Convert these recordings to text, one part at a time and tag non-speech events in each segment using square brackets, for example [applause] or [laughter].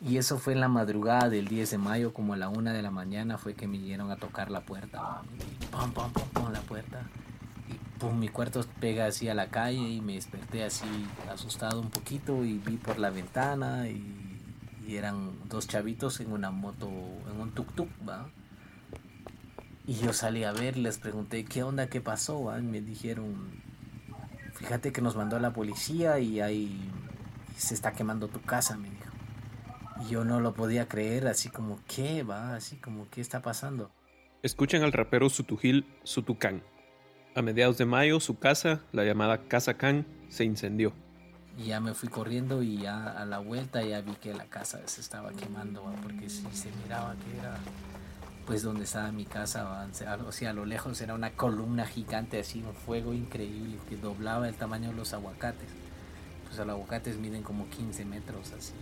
Y eso fue en la madrugada del 10 de mayo, como a la una de la mañana, fue que me vinieron a tocar la puerta. pum, pum, pum, pum, la puerta. Y pum, mi cuarto pega así a la calle y me desperté así asustado un poquito y vi por la ventana y, eran dos chavitos en una moto, en un tuk-tuk, ¿va? Y yo salí a ver, les pregunté, ¿qué onda? ¿Qué pasó? Y me dijeron, fíjate que nos mandó la policía y ahí se está quemando tu casa, me dijo. Yo no lo podía creer, así como, ¿qué va? Así como, ¿qué está pasando? Escuchen al rapero Sutujil Sutucán. A mediados de mayo, su casa, la llamada Casa Can, se incendió. Y ya me fui corriendo y ya a la vuelta ya vi que la casa se estaba quemando, porque si se miraba que era pues donde estaba mi casa, o sea, a lo lejos era una columna gigante, así un fuego increíble que doblaba el tamaño de los aguacates. Pues los aguacates miden como 15 metros, así,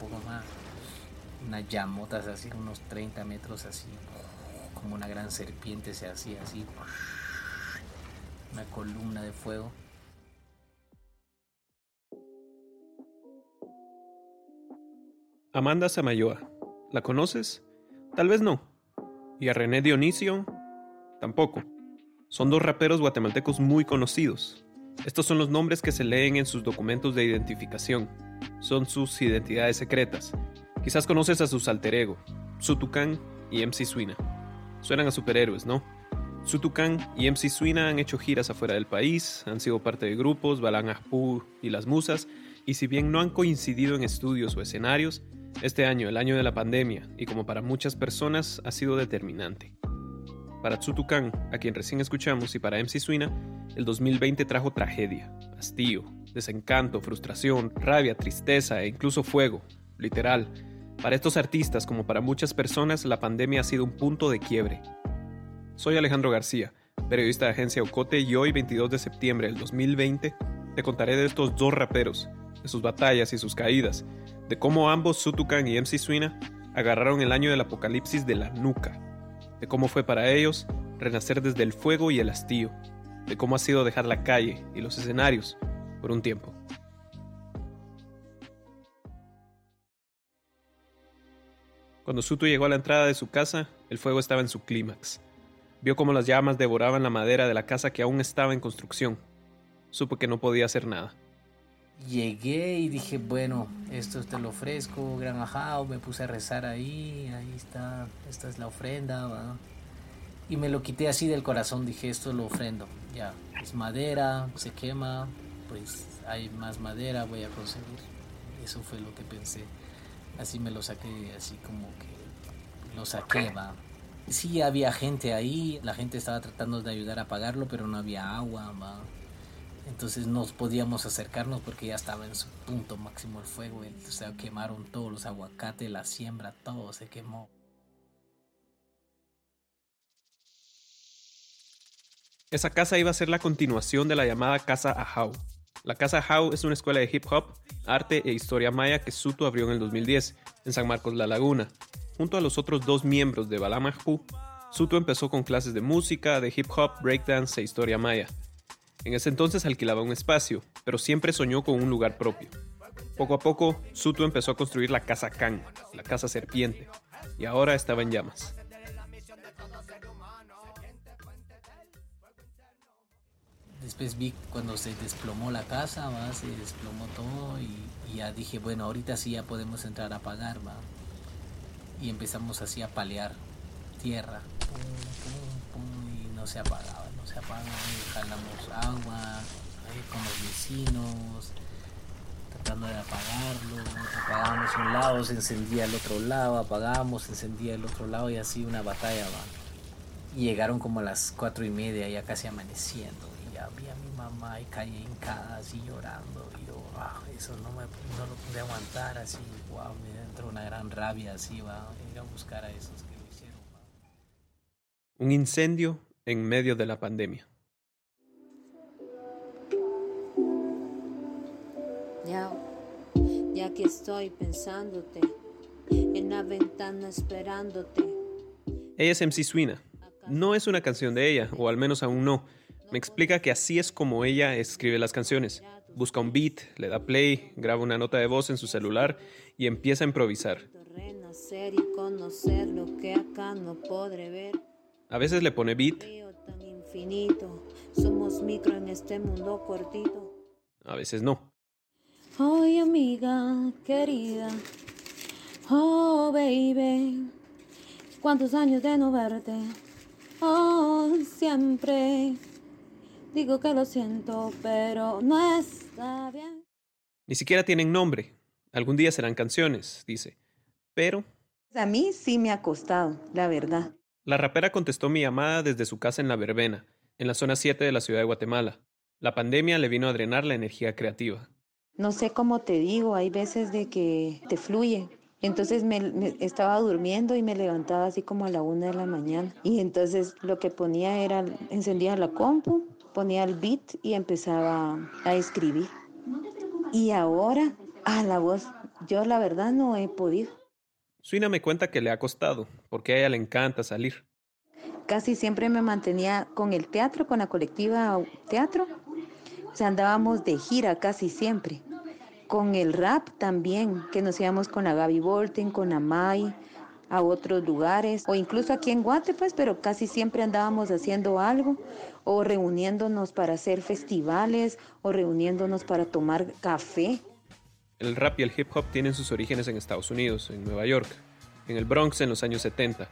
poco más. Unas llamotas así, unos 30 metros, así, como una gran serpiente se hacía así. Una columna de fuego. Amanda Samayoa, ¿la conoces? Tal vez no. Y a René Dionisio, tampoco. Son dos raperos guatemaltecos muy conocidos. Estos son los nombres que se leen en sus documentos de identificación. Son sus identidades secretas. Quizás conoces a sus alter ego, Sutukan y MC Suina. Suenan a superhéroes, ¿no? Sutukan y MC Suina han hecho giras afuera del país, han sido parte de grupos, Balan y Las Musas, y si bien no han coincidido en estudios o escenarios, este año, el año de la pandemia, y como para muchas personas, ha sido determinante. Para Tsutukan, a quien recién escuchamos, y para MC Suina, el 2020 trajo tragedia, hastío, desencanto, frustración, rabia, tristeza e incluso fuego, literal. Para estos artistas, como para muchas personas, la pandemia ha sido un punto de quiebre. Soy Alejandro García, periodista de agencia Ocote, y hoy, 22 de septiembre del 2020, te contaré de estos dos raperos, de sus batallas y sus caídas, de cómo ambos, Sutukan y MC Suina, agarraron el año del apocalipsis de la nuca, de cómo fue para ellos renacer desde el fuego y el hastío, de cómo ha sido dejar la calle y los escenarios por un tiempo. Cuando Sutu llegó a la entrada de su casa, el fuego estaba en su clímax. Vio cómo las llamas devoraban la madera de la casa que aún estaba en construcción. Supo que no podía hacer nada llegué y dije, bueno, esto te lo ofrezco, gran ajao, me puse a rezar ahí, ahí está, esta es la ofrenda, y me lo quité así del corazón, dije, esto lo ofrendo, ya, es madera, se quema, pues hay más madera, voy a conseguir, eso fue lo que pensé, así me lo saqué, así como que lo saqué, va. Sí había gente ahí, la gente estaba tratando de ayudar a pagarlo, pero no había agua, va entonces no podíamos acercarnos porque ya estaba en su punto máximo el fuego. O sea, quemaron todos los aguacates, la siembra, todo se quemó. Esa casa iba a ser la continuación de la llamada Casa Ahau. La Casa Ahau es una escuela de hip hop, arte e historia maya que Suto abrió en el 2010 en San Marcos La Laguna. Junto a los otros dos miembros de Balamajpú, Suto empezó con clases de música, de hip hop, breakdance e historia maya. En ese entonces alquilaba un espacio, pero siempre soñó con un lugar propio. Poco a poco, Suto empezó a construir la casa Khan, la casa serpiente, y ahora estaba en llamas. Después vi cuando se desplomó la casa, se desplomó todo y, ya dije, bueno, ahorita sí ya podemos entrar a pagar, ¿va? Y empezamos así a palear tierra, y no se apagaba se apaga, jalamos agua, con los vecinos, tratando de apagarlo, apagábamos un lado, se encendía el otro lado, apagábamos, se encendía el otro lado y así una batalla va. Y llegaron como a las cuatro y media, ya casi amaneciendo, y ya vi a mi mamá y calle hincada así llorando, y yo, wow, eso no, me, no lo pude aguantar así, wow, me entró una gran rabia así, va, ir a buscar a esos que lo hicieron. Un incendio en medio de la pandemia. Ya, ya que estoy pensándote, en la ventana esperándote. Ella es MC Suina. No es una canción de ella, o al menos aún no. Me explica que así es como ella escribe las canciones. Busca un beat, le da play, graba una nota de voz en su celular y empieza a improvisar. A veces le pone beat, a veces no. Amiga querida, oh baby, cuántos años de no verte, oh siempre. Digo que lo siento, pero no está bien. Ni siquiera tienen nombre. Algún día serán canciones, dice. Pero A mí sí me ha costado, la verdad. la rapera contestó mi llamada desde su casa en La Verbena, en la zona 7 de la ciudad de Guatemala. La pandemia le vino a drenar la energía creativa. No sé cómo te digo, hay veces de que te fluye. Entonces me, me- estaba durmiendo y me levantaba así como a la una de la mañana. Y entonces lo que ponía era, encendía la compu, ponía el beat y empezaba a escribir. Y ahora, a la voz, yo la verdad no he podido. Suina me cuenta que le ha costado, porque a ella le encanta salir. Casi siempre me mantenía con el teatro, con la colectiva teatro. O sea, andábamos de gira casi siempre. Con el rap también, que nos íbamos con la Gaby Volten, con Amai, a otros lugares, o incluso aquí en Guate, pues, pero casi siempre andábamos haciendo algo, o reuniéndonos para hacer festivales, o reuniéndonos para tomar café. El rap y el hip hop tienen sus orígenes en Estados Unidos, en Nueva York, en el Bronx en los años 70,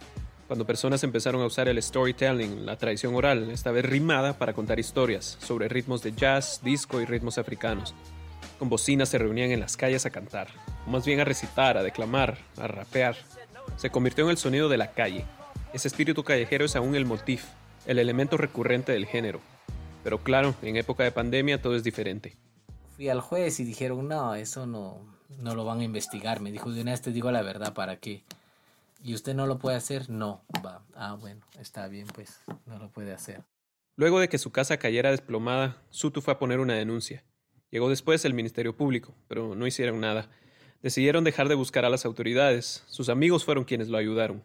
cuando personas empezaron a usar el storytelling, la tradición oral, esta vez rimada, para contar historias sobre ritmos de jazz, disco y ritmos africanos. Con bocinas se reunían en las calles a cantar, o más bien a recitar, a declamar, a rapear. Se convirtió en el sonido de la calle. Ese espíritu callejero es aún el motif, el elemento recurrente del género. Pero claro, en época de pandemia todo es diferente. Fui al juez y dijeron, no, eso no, no lo van a investigar. Me dijo, de una vez te digo la verdad, ¿para qué? ¿Y usted no lo puede hacer? No, va. Ah, bueno, está bien, pues, no lo puede hacer. Luego de que su casa cayera desplomada, Sutu fue a poner una denuncia. Llegó después el Ministerio Público, pero no hicieron nada. Decidieron dejar de buscar a las autoridades. Sus amigos fueron quienes lo ayudaron.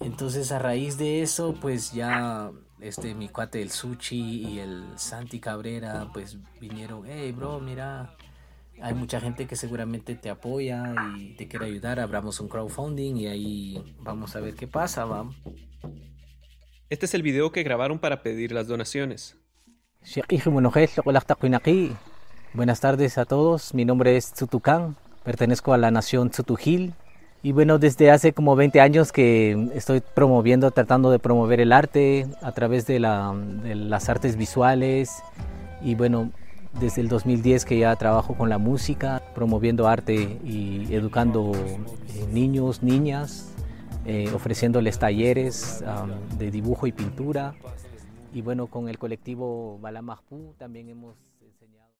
Entonces a raíz de eso, pues ya este mi cuate el Suchi y el Santi Cabrera, pues vinieron, hey bro, mira, hay mucha gente que seguramente te apoya y te quiere ayudar, abramos un crowdfunding y ahí vamos a ver qué pasa, vamos. Este es el video que grabaron para pedir las donaciones. Buenas tardes a todos, mi nombre es Tzutucán, pertenezco a la nación Tzutujil y bueno, desde hace como 20 años que estoy promoviendo, tratando de promover el arte a través de, la- de las artes visuales. Y bueno, desde el 2010 que ya trabajo con la música, promoviendo arte y educando eh, niños, niñas, eh, ofreciéndoles talleres de dibujo y pintura. Y bueno, con el colectivo Balamajpú también hemos enseñado.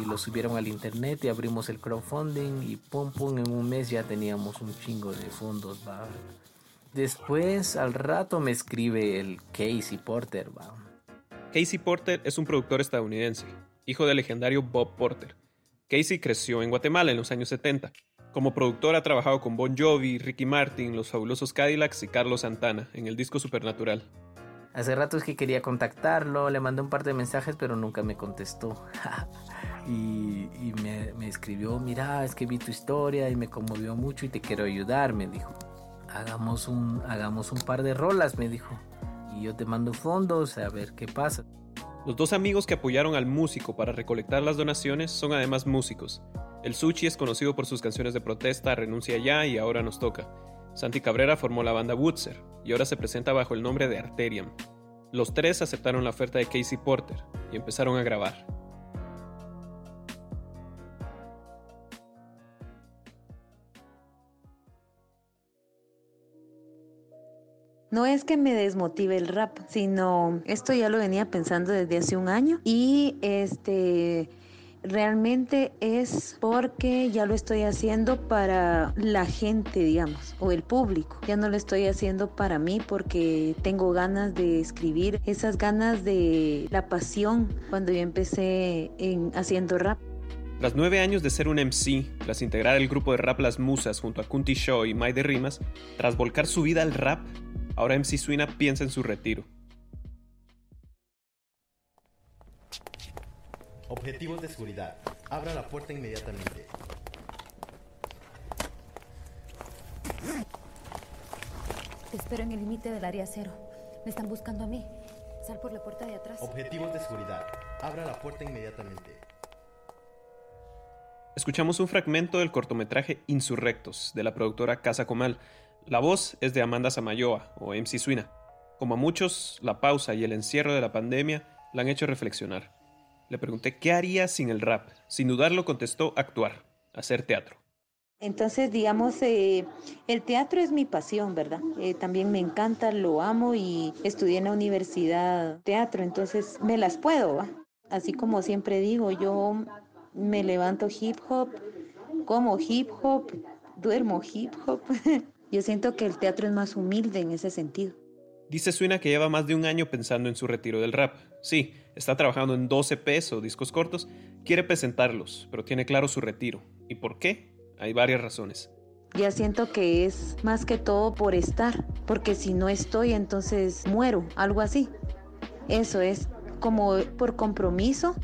Y lo subieron al internet y abrimos el crowdfunding y pum pum, en un mes ya teníamos un chingo de fondos. Después, al rato me escribe el Casey Porter, va. Casey Porter es un productor estadounidense, hijo del legendario Bob Porter. Casey creció en Guatemala en los años 70. Como productor ha trabajado con Bon Jovi, Ricky Martin, Los Fabulosos Cadillacs y Carlos Santana en el disco Supernatural. Hace rato es que quería contactarlo, le mandé un par de mensajes, pero nunca me contestó. [laughs] y y me, escribió, mira, es que vi tu historia y me conmovió mucho y te quiero ayudar, me dijo. Hagamos un, hagamos un par de rolas, me dijo. Y yo te mando fondos a ver qué pasa. Los dos amigos que apoyaron al músico para recolectar las donaciones son además músicos. El Suchi es conocido por sus canciones de protesta Renuncia ya y Ahora nos toca. Santi Cabrera formó la banda Woodser y ahora se presenta bajo el nombre de Arteriam. Los tres aceptaron la oferta de Casey Porter y empezaron a grabar. No es que me desmotive el rap, sino esto ya lo venía pensando desde hace un año y este realmente es porque ya lo estoy haciendo para la gente, digamos, o el público. Ya no lo estoy haciendo para mí porque tengo ganas de escribir, esas ganas de la pasión cuando yo empecé en, haciendo rap. Tras nueve años de ser un MC, tras integrar el grupo de rap Las Musas junto a Kunti Show y Mai de Rimas, tras volcar su vida al rap, ahora MC Suina piensa en su retiro. Objetivos de seguridad. Abra la puerta inmediatamente. Te espero en el límite del área cero. Me están buscando a mí. Sal por la puerta de atrás. Objetivos de seguridad. Abra la puerta inmediatamente. Escuchamos un fragmento del cortometraje Insurrectos de la productora Casa Comal. La voz es de Amanda Samayoa o MC Suina. Como a muchos, la pausa y el encierro de la pandemia la han hecho reflexionar. Le pregunté qué haría sin el rap. Sin dudarlo contestó actuar, hacer teatro. Entonces, digamos, eh, el teatro es mi pasión, ¿verdad? Eh, también me encanta, lo amo y estudié en la universidad teatro, entonces me las puedo. Así como siempre digo, yo me levanto hip hop, como hip hop, duermo hip hop. [laughs] yo siento que el teatro es más humilde en ese sentido. Dice Suina que lleva más de un año pensando en su retiro del rap. Sí, está trabajando en 12 Ps o discos cortos, quiere presentarlos, pero tiene claro su retiro. ¿Y por qué? Hay varias razones. Ya siento que es más que todo por estar, porque si no estoy entonces muero, algo así. Eso es como por compromiso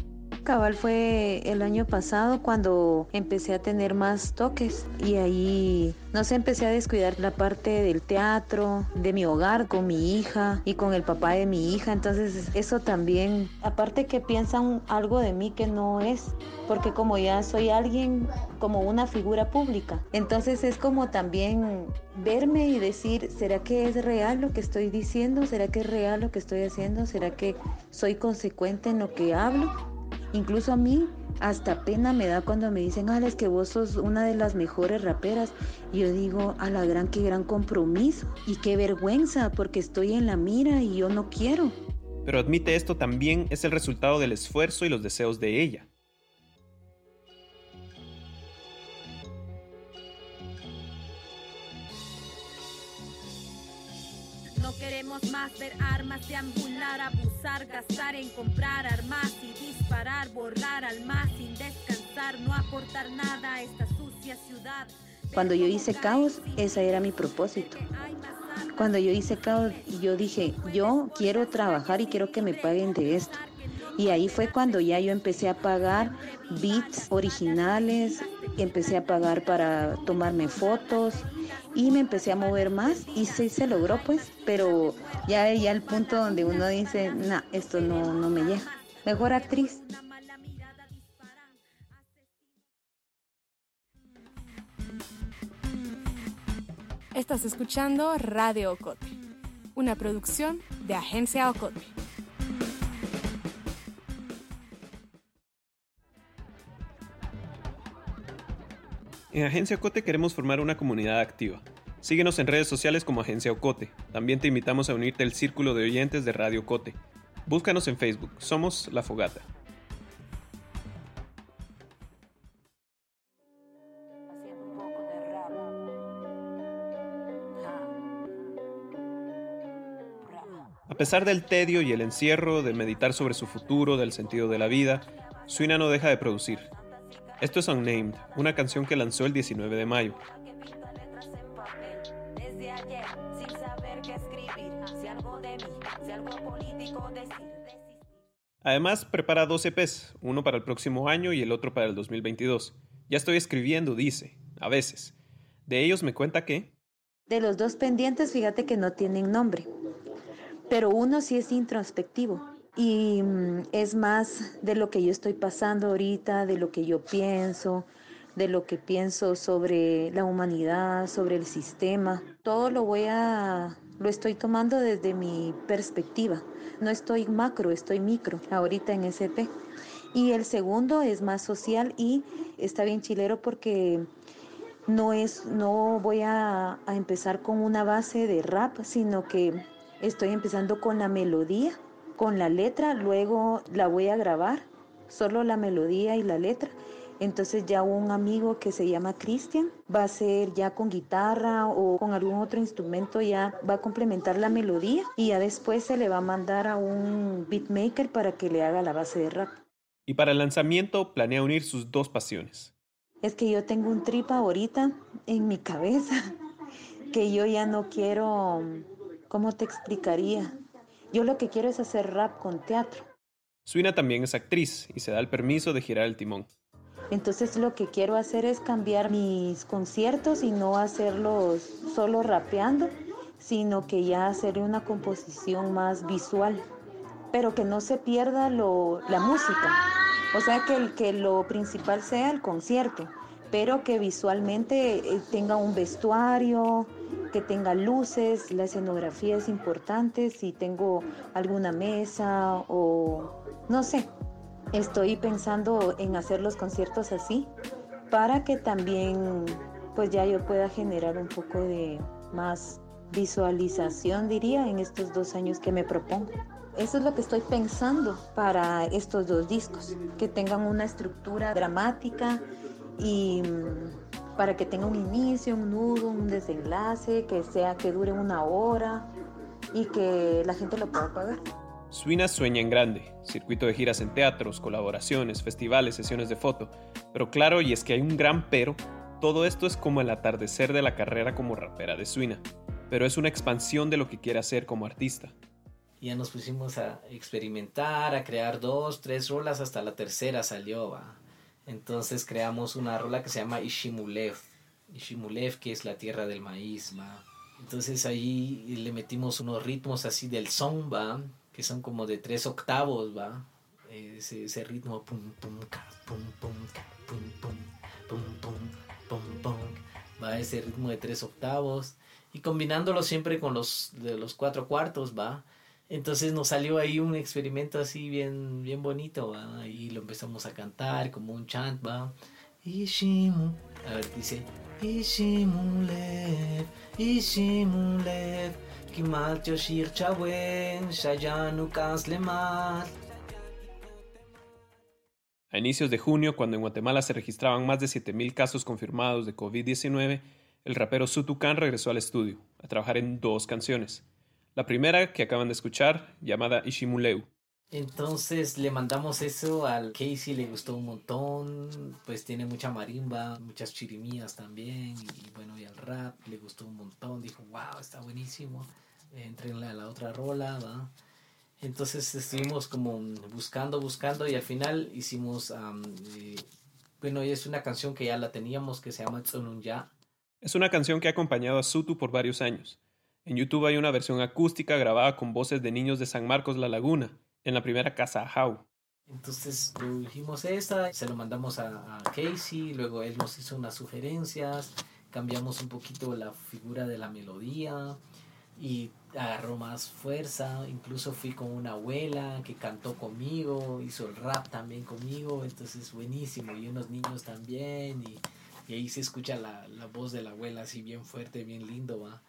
Cabal fue el año pasado cuando empecé a tener más toques y ahí no sé, empecé a descuidar la parte del teatro, de mi hogar con mi hija y con el papá de mi hija. Entonces eso también, aparte que piensan algo de mí que no es, porque como ya soy alguien como una figura pública, entonces es como también verme y decir, ¿será que es real lo que estoy diciendo? ¿Será que es real lo que estoy haciendo? ¿Será que soy consecuente en lo que hablo? Incluso a mí hasta pena me da cuando me dicen, ah, es que vos sos una de las mejores raperas. Y yo digo, a la gran, qué gran compromiso y qué vergüenza porque estoy en la mira y yo no quiero. Pero admite esto también es el resultado del esfuerzo y los deseos de ella. Queremos más ver armas, deambular, abusar, gastar en comprar armas y disparar, borrar al más sin descansar, no aportar nada a esta sucia ciudad. Cuando yo hice caos, ese era mi propósito. Cuando yo hice caos, yo dije, yo quiero trabajar y quiero que me paguen de esto. Y ahí fue cuando ya yo empecé a pagar beats originales, empecé a pagar para tomarme fotos, y me empecé a mover más y sí se logró pues, pero ya ya el punto donde uno dice, no, esto no, no me llega. Mejor actriz. Estás escuchando Radio Ocote, una producción de Agencia Ocote. En Agencia Ocote queremos formar una comunidad activa. Síguenos en redes sociales como Agencia Ocote. También te invitamos a unirte al círculo de oyentes de Radio Ocote. Búscanos en Facebook. Somos La Fogata. A pesar del tedio y el encierro, de meditar sobre su futuro, del sentido de la vida, Suina no deja de producir. Esto es Unnamed, una canción que lanzó el 19 de mayo. Además, prepara dos EPs, uno para el próximo año y el otro para el 2022. Ya estoy escribiendo, dice, a veces. De ellos me cuenta que... De los dos pendientes, fíjate que no tienen nombre, pero uno sí es introspectivo y mm, es más de lo que yo estoy pasando ahorita, de lo que yo pienso, de lo que pienso sobre la humanidad, sobre el sistema. Todo lo voy a lo estoy tomando desde mi perspectiva. No estoy macro, estoy micro ahorita en SP. Y el segundo es más social y está bien chilero porque no es, no voy a, a empezar con una base de rap, sino que estoy empezando con la melodía, con la letra, luego la voy a grabar, solo la melodía y la letra. Entonces ya un amigo que se llama Cristian va a ser ya con guitarra o con algún otro instrumento, ya va a complementar la melodía y ya después se le va a mandar a un beatmaker para que le haga la base de rap. Y para el lanzamiento planea unir sus dos pasiones. Es que yo tengo un trip ahorita en mi cabeza [laughs] que yo ya no quiero, ¿cómo te explicaría? Yo lo que quiero es hacer rap con teatro. Suina también es actriz y se da el permiso de girar el timón. Entonces lo que quiero hacer es cambiar mis conciertos y no hacerlos solo rapeando, sino que ya hacer una composición más visual, pero que no se pierda lo, la música. O sea, que, el, que lo principal sea el concierto, pero que visualmente eh, tenga un vestuario, que tenga luces, la escenografía es importante, si tengo alguna mesa o no sé, estoy pensando en hacer los conciertos así para que también pues ya yo pueda generar un poco de más visualización diría en estos dos años que me propongo. Eso es lo que estoy pensando para estos dos discos, que tengan una estructura dramática y para que tenga un inicio, un nudo, un desenlace, que sea que dure una hora y que la gente lo pueda pagar. Suina sueña en grande, circuito de giras en teatros, colaboraciones, festivales, sesiones de foto. Pero claro, y es que hay un gran pero, todo esto es como el atardecer de la carrera como rapera de Suina, pero es una expansión de lo que quiere hacer como artista. Ya nos pusimos a experimentar, a crear dos, tres rolas, hasta la tercera salió, ¿va? Entonces creamos una rola que se llama Ishimulev, Ishimulev que es la tierra del maíz, ¿va? Entonces ahí le metimos unos ritmos así del son, ¿va? que son como de tres octavos, ¿va? Ese, ese ritmo, pum, pum, ca, pum, pum, ca, pum, pum, pum, pum, pum, pum, va ese ritmo de tres octavos y combinándolo siempre con los de los cuatro cuartos, va. Entonces nos salió ahí un experimento así bien, bien bonito. Y lo empezamos a cantar como un chant, ¿va? A ver, dice. A inicios de junio, cuando en Guatemala se registraban más de 7.000 casos confirmados de COVID-19, el rapero Sutukan regresó al estudio a trabajar en dos canciones. La primera, que acaban de escuchar, llamada Ishimuleu. Entonces le mandamos eso al Casey, le gustó un montón, pues tiene mucha marimba, muchas chirimías también, y bueno, y al rap le gustó un montón, dijo, wow, está buenísimo, entrenle a la otra rola, ¿va? Entonces estuvimos como buscando, buscando y al final hicimos, um, eh, bueno, y es una canción que ya la teníamos que se llama Ya. Es una canción que ha acompañado a Sutu por varios años. En YouTube hay una versión acústica grabada con voces de niños de San Marcos La Laguna, en la primera casa How. Entonces produjimos esta, se lo mandamos a, a Casey, luego él nos hizo unas sugerencias, cambiamos un poquito la figura de la melodía y agarró más fuerza, incluso fui con una abuela que cantó conmigo, hizo el rap también conmigo, entonces buenísimo, y unos niños también, y, y ahí se escucha la, la, voz de la abuela así bien fuerte, bien lindo, va.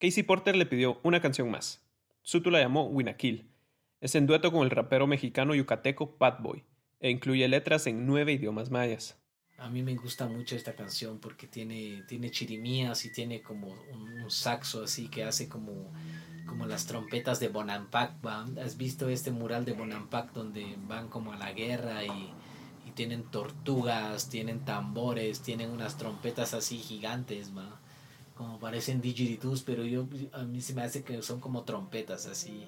Casey Porter le pidió una canción más. Sutu la llamó Winakil. Es en dueto con el rapero mexicano yucateco Pat Boy e incluye letras en nueve idiomas mayas. A mí me gusta mucho esta canción porque tiene, tiene chirimías y tiene como un saxo así que hace como, como las trompetas de Bonampak. ¿va? ¿Has visto este mural de Bonampak donde van como a la guerra y, y tienen tortugas, tienen tambores, tienen unas trompetas así gigantes, ¿va? como parecen didgeridoos, pero yo a mí se me hace que son como trompetas así.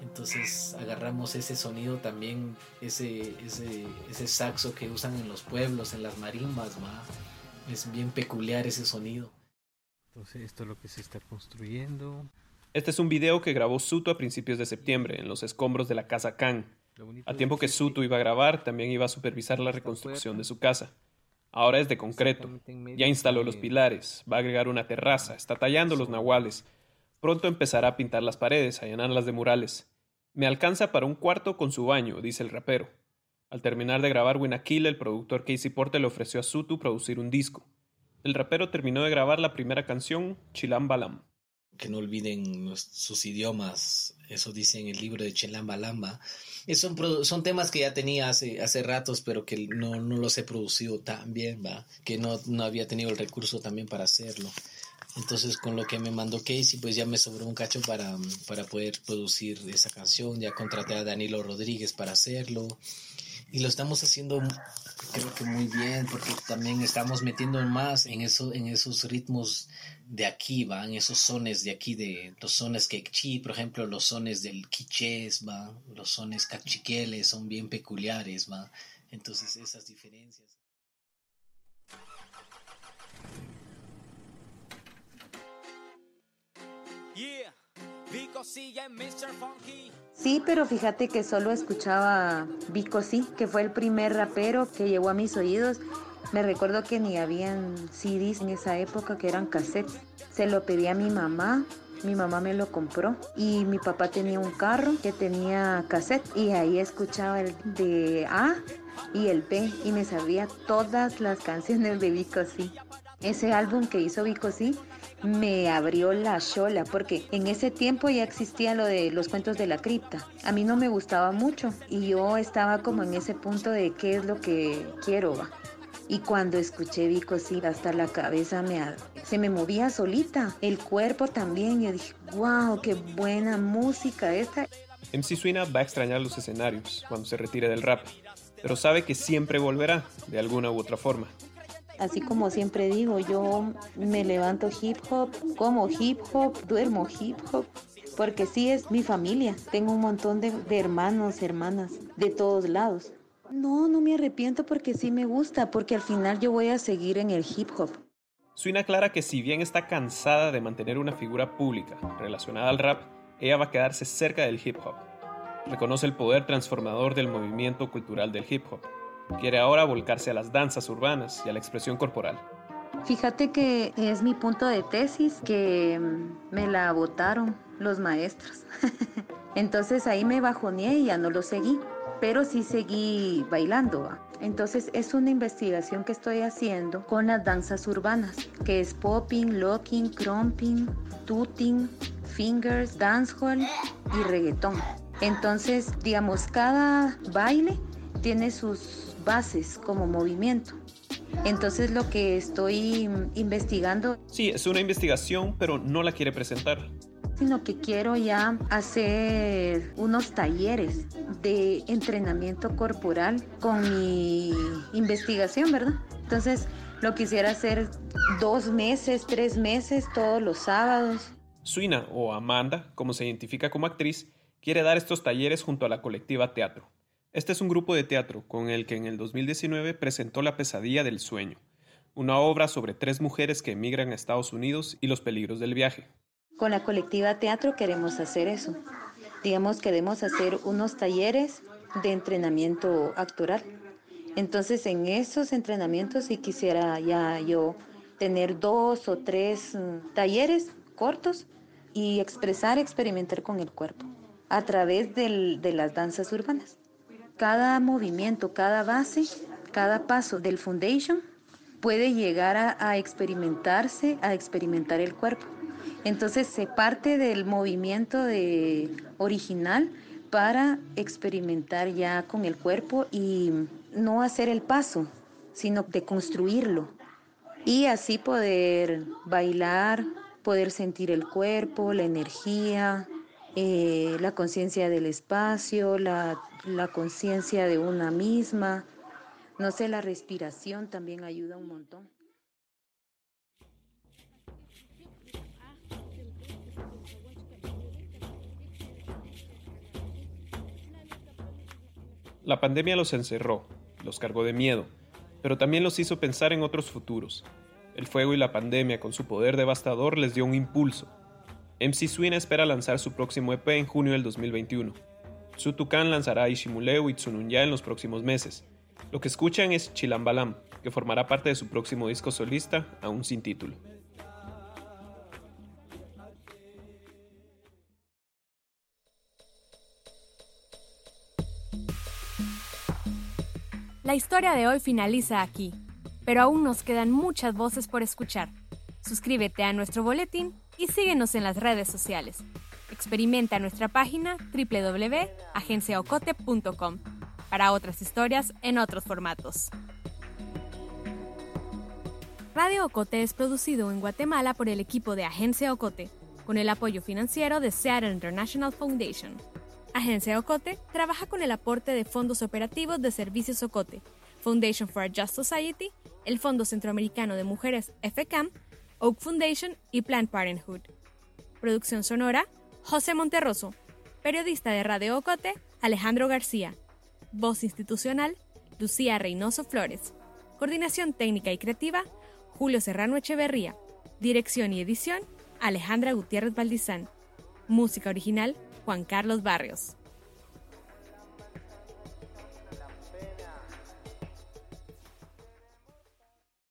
Entonces agarramos ese sonido también, ese, ese, ese saxo que usan en los pueblos, en las marimbas, ¿va? es bien peculiar ese sonido. Entonces esto es lo que se está construyendo. Este es un video que grabó Suto a principios de septiembre en los escombros de la casa Khan. A tiempo que Suto iba a grabar, también iba a supervisar la reconstrucción de su casa. Ahora es de concreto. Ya instaló los pilares, va a agregar una terraza, está tallando los nahuales. Pronto empezará a pintar las paredes, a llenarlas de murales. Me alcanza para un cuarto con su baño, dice el rapero. Al terminar de grabar Winakil, el productor Casey Porter le ofreció a Sutu producir un disco. El rapero terminó de grabar la primera canción, Chilam Balam. Que no olviden sus idiomas, eso dice en el libro de Chilam Balamba. Son, son temas que ya tenía hace, hace ratos, pero que no, no los he producido tan bien, ¿va? que no, no había tenido el recurso también para hacerlo. Entonces con lo que me mandó Casey, pues ya me sobró un cacho para, para poder producir esa canción. Ya contraté a Danilo Rodríguez para hacerlo. Y lo estamos haciendo creo que muy bien porque también estamos metiendo más en, eso, en esos ritmos de aquí, ¿va? En esos sones de aquí, de los sones quechí, por ejemplo, los sones del quichés, ¿va? Los sones cachiqueles son bien peculiares, ¿va? Entonces esas diferencias. Sí, pero fíjate que solo escuchaba Vico Sí, que fue el primer rapero que llegó a mis oídos. Me recuerdo que ni habían CDs en esa época, que eran cassettes. Se lo pedí a mi mamá, mi mamá me lo compró y mi papá tenía un carro que tenía cassette y ahí escuchaba el de A y el B y me sabía todas las canciones de Vico Sí. Ese álbum que hizo Vico Sí me abrió la chola porque en ese tiempo ya existía lo de los cuentos de la cripta. A mí no me gustaba mucho y yo estaba como en ese punto de qué es lo que quiero. Y cuando escuché Vico sí, hasta la cabeza me, se me movía solita, el cuerpo también. Yo dije, wow, qué buena música esta. MC Suina va a extrañar los escenarios cuando se retire del rap, pero sabe que siempre volverá, de alguna u otra forma. Así como siempre digo, yo me levanto hip hop, como hip hop, duermo hip hop, porque sí es mi familia. Tengo un montón de, hermanos, hermanas, de todos lados. No, no me arrepiento porque sí me gusta, porque al final yo voy a seguir en el hip hop. Suina clara que si bien está cansada de mantener una figura pública relacionada al rap, ella va a quedarse cerca del hip hop. Reconoce el poder transformador del movimiento cultural del hip hop Quiere ahora volcarse a las danzas urbanas y a la expresión corporal. Fíjate que es mi punto de tesis que me la votaron los maestros. [laughs] Entonces ahí me bajoneé y ya no lo seguí, pero sí seguí bailando. Entonces es una investigación que estoy haciendo con las danzas urbanas, que es popping, locking, crumping, tooting, fingers, dancehall y reggaetón. Entonces, digamos, cada baile tiene sus bases como movimiento. Entonces lo que estoy investigando... Sí, es una investigación, pero no la quiere presentar. Sino que quiero ya hacer unos talleres de entrenamiento corporal con mi investigación, ¿verdad? Entonces lo quisiera hacer dos meses, tres meses, todos los sábados. Suina, o Amanda, como se identifica como actriz, quiere dar estos talleres junto a la colectiva Teatro. Este es un grupo de teatro con el que en el 2019 presentó La pesadilla del sueño, una obra sobre tres mujeres que emigran a Estados Unidos y los peligros del viaje. Con la colectiva teatro queremos hacer eso. Digamos, queremos hacer unos talleres de entrenamiento actoral. Entonces, en esos entrenamientos, si quisiera ya yo tener dos o tres mm, talleres cortos y expresar, experimentar con el cuerpo a través de las danzas urbanas. Cada movimiento, cada base, cada paso del foundation puede llegar a, experimentarse, a experimentar el cuerpo. Entonces se parte del movimiento de original para experimentar ya con el cuerpo y no hacer el paso, sino de construirlo. Y así poder bailar, poder sentir el cuerpo, la energía, eh, la conciencia del espacio, la, la conciencia de una misma. No sé, la respiración también ayuda un montón. La pandemia los encerró, los cargó de miedo, pero también los hizo pensar en otros futuros. El fuego y la pandemia, con su poder devastador, les dio un impulso, MC Swin espera lanzar su próximo EP en junio del 2021. Tucán lanzará Ishimuleu y Tsununya en los próximos meses. Lo que escuchan es Chilambalam, que formará parte de su próximo disco solista, aún sin título. La historia de hoy finaliza aquí, pero aún nos quedan muchas voces por escuchar. Suscríbete a nuestro boletín y síguenos en las redes sociales. Experimenta nuestra página www.agenciaocote.com para otras historias en otros formatos. Radio Ocote es producido en Guatemala por el equipo de Agencia Ocote, con el apoyo financiero de Seattle International Foundation. Agencia Ocote trabaja con el aporte de fondos operativos de Servicios Ocote, Foundation for a Just Society, el Fondo Centroamericano de Mujeres FCAM, Oak Foundation y Planned Parenthood. Producción sonora, José Monterroso. Periodista de Radio Ocote, Alejandro García. Voz institucional, Lucía Reynoso Flores. Coordinación técnica y creativa, Julio Serrano Echeverría. Dirección y edición, Alejandra Gutiérrez Valdizán. Música original, Juan Carlos Barrios.